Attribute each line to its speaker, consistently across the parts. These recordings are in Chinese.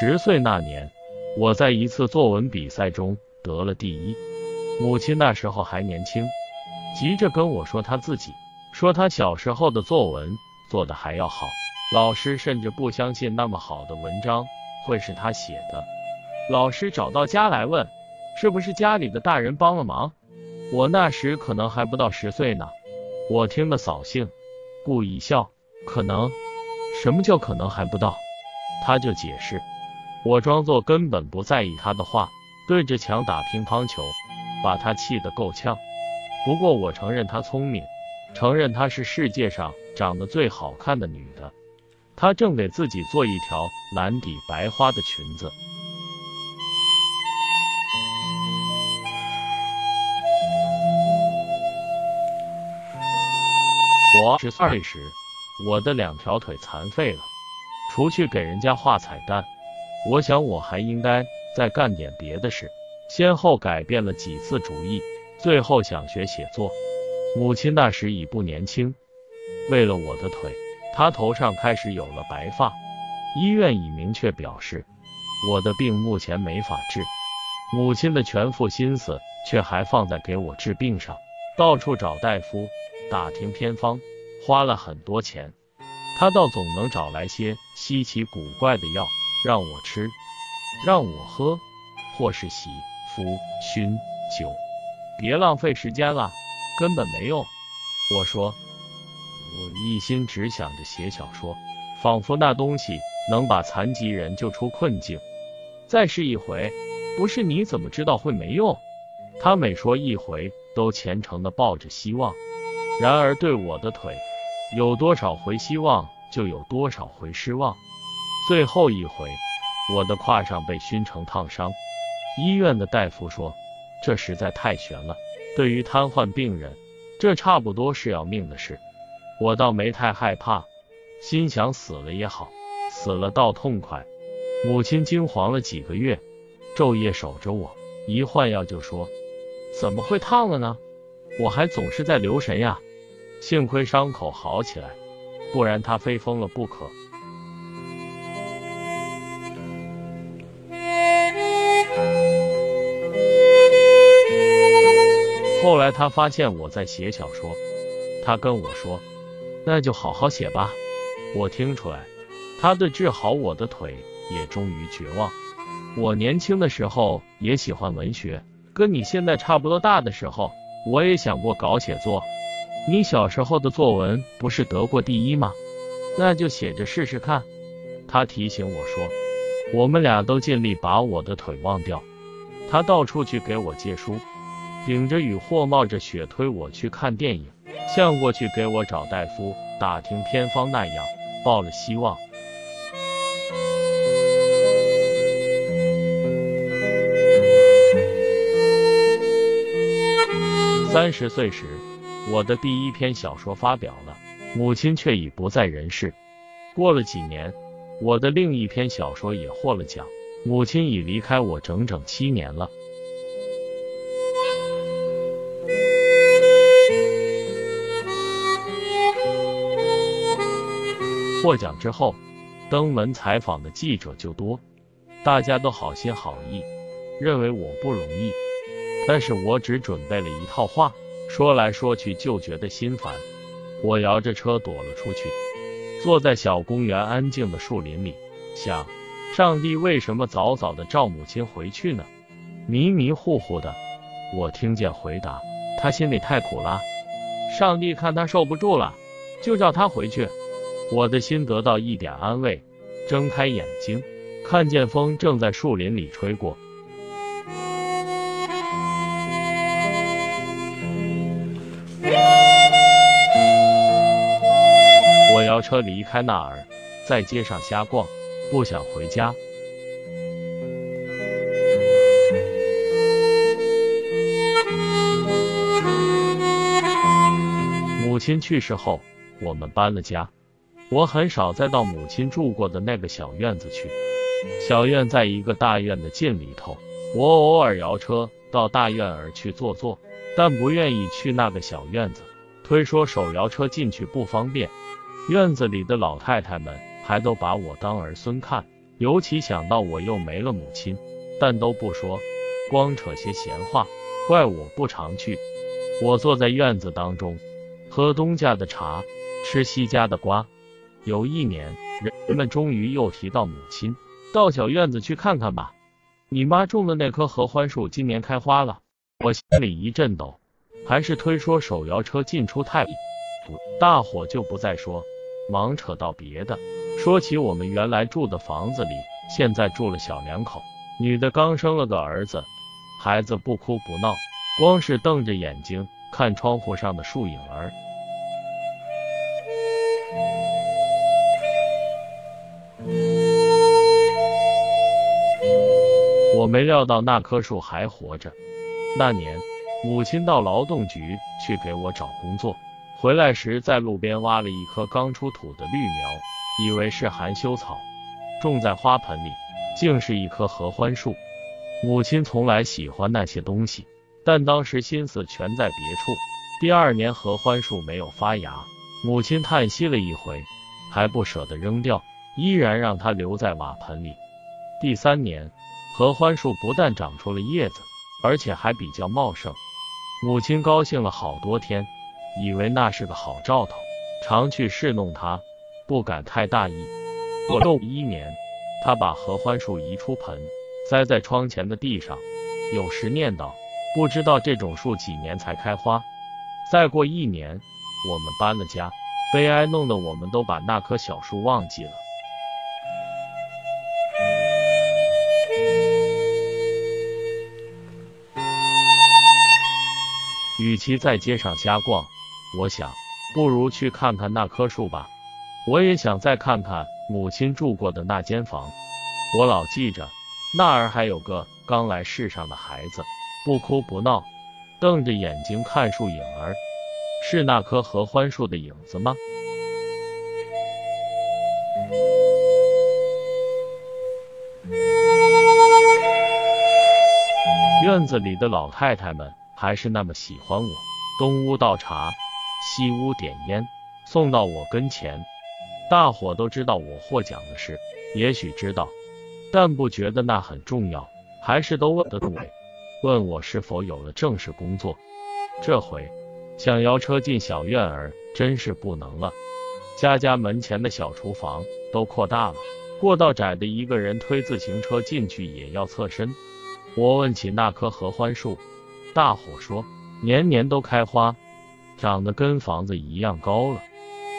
Speaker 1: 十岁那年，我在一次作文比赛中得了第一。母亲那时候还年轻，急着跟我说她自己，说她小时候的作文做的还要好。老师甚至不相信那么好的文章会是她写的。老师找到家来问，是不是家里的大人帮了忙？我那时可能还不到十岁呢。我听了扫兴，故意笑。可能？什么叫可能还不到？他就解释。我装作根本不在意他的话，对着墙打乒乓球，把他气得够呛。不过我承认他聪明，承认她是世界上长得最好看的女的。她正给自己做一条蓝底白花的裙子。我十岁时，我的两条腿残废了，除去给人家画彩蛋。我想我还应该再干点别的事，先后改变了几次主意，最后想学写作。母亲那时已不年轻，为了我的腿，她头上开始有了白发。医院已明确表示，我的病目前没法治。母亲的全副心思却还放在给我治病上，到处找大夫，打听偏方，花了很多钱。她倒总能找来些稀奇古怪的药。让我吃，让我喝，或是洗、敷、熏、酒，别浪费时间了，根本没用。我说，我一心只想着写小说，仿佛那东西能把残疾人救出困境。再试一回，不是你怎么知道会没用？他每说一回，都虔诚的抱着希望。然而对我的腿，有多少回希望，就有多少回失望。最后一回，我的胯上被熏成烫伤。医院的大夫说，这实在太悬了。对于瘫痪病人，这差不多是要命的事。我倒没太害怕，心想死了也好，死了倒痛快。母亲惊惶了几个月，昼夜守着我，一换药就说：“怎么会烫了呢？”我还总是在留神呀。幸亏伤口好起来，不然他非疯了不可。后来他发现我在写小说，他跟我说：“那就好好写吧。”我听出来，他对治好我的腿也终于绝望。我年轻的时候也喜欢文学，跟你现在差不多大的时候，我也想过搞写作。你小时候的作文不是得过第一吗？那就写着试试看。他提醒我说：“我们俩都尽力把我的腿忘掉。”他到处去给我借书。顶着雨或冒着雪推我去看电影，像过去给我找大夫打听偏方那样，抱了希望。三十岁时，我的第一篇小说发表了，母亲却已不在人世。过了几年，我的另一篇小说也获了奖，母亲已离开我整整七年了。获奖之后，登门采访的记者就多，大家都好心好意，认为我不容易。但是我只准备了一套话，说来说去就觉得心烦。我摇着车躲了出去，坐在小公园安静的树林里，想：上帝为什么早早的召母亲回去呢？迷迷糊糊的，我听见回答：他心里太苦了，上帝看他受不住了，就叫他回去。我的心得到一点安慰，睁开眼睛，看见风正在树林里吹过。我摇车离开那儿，在街上瞎逛，不想回家。母亲去世后，我们搬了家。我很少再到母亲住过的那个小院子去。小院在一个大院的近里头，我偶尔摇车到大院儿去坐坐，但不愿意去那个小院子，推说手摇车进去不方便。院子里的老太太们还都把我当儿孙看，尤其想到我又没了母亲，但都不说，光扯些闲话，怪我不常去。我坐在院子当中，喝东家的茶，吃西家的瓜。有一年，人们终于又提到母亲，到小院子去看看吧。你妈种的那棵合欢树今年开花了，我心里一阵抖。还是推说手摇车进出太，大伙就不再说，忙扯到别的。说起我们原来住的房子里，现在住了小两口，女的刚生了个儿子，孩子不哭不闹，光是瞪着眼睛看窗户上的树影儿。没料到那棵树还活着。那年。母亲到劳动局去给我找工作，回来时在路边挖了一棵刚出土的绿苗，以为是含羞草，种在花盆里，竟是一棵合欢树。母亲从来喜欢那些东西，但当时心思全在别处。第二年合欢树没有发芽，母亲叹息了一回，还不舍得扔掉，依然让它留在瓦盆里。第三年，合欢树不但长出了叶子，而且还比较茂盛。母亲高兴了好多天，以为那是个好兆头，常去侍弄它，不敢太大意。过了一年，他把合欢树移出盆，栽在窗前的地上，有时念叨：“不知道这种树几年才开花。”再过一年，我们搬了家，悲哀弄得我们都把那棵小树忘记了。与其在街上瞎逛，我想不如去看看那棵树吧。我也想再看看母亲住过的那间房。我老记着那儿还有个刚来世上的孩子，不哭不闹，瞪着眼睛看树影儿，是那棵合欢树的影子吗？院子里的老太太们。还是那么喜欢我，东屋倒茶，西屋点烟，送到我跟前。大伙都知道我获奖的事，也许知道，但不觉得那很重要，还是都问的对，问我是否有了正式工作。这回想摇车进小院儿，真是不能了。家家门前的小厨房都扩大了，过道窄的一个人推自行车进去也要侧身。我问起那棵合欢树。大伙说年年都开花，长得跟房子一样高了。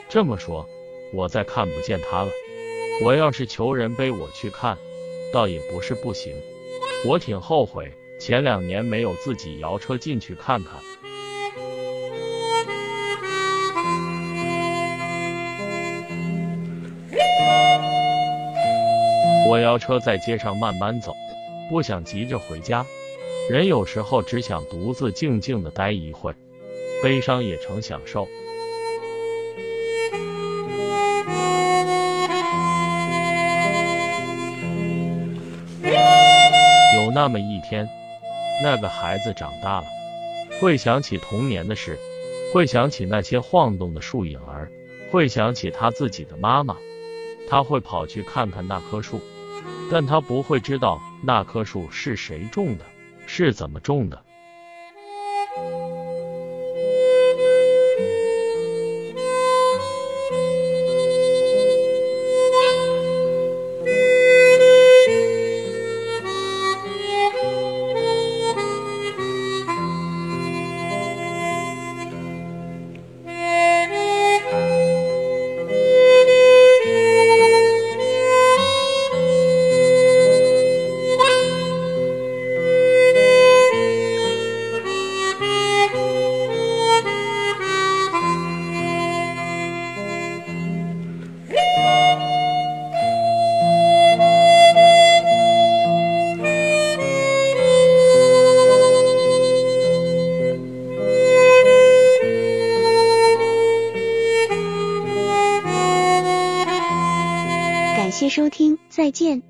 Speaker 1: 这么说，我再看不见它了。我要是求人背我去看，倒也不是不行。我挺后悔前两年没有自己摇车进去看看。我摇车在街上慢慢走，不想急着回家。人有时候只想独自静静的待一会，悲伤也成享受。有那么一天，那个孩子长大了，会想起童年的事，会想起那些晃动的树影儿，会想起他自己的妈妈，他会跑去看看那棵树，但他不会知道那棵树是谁种的。是怎么种的？
Speaker 2: 再见。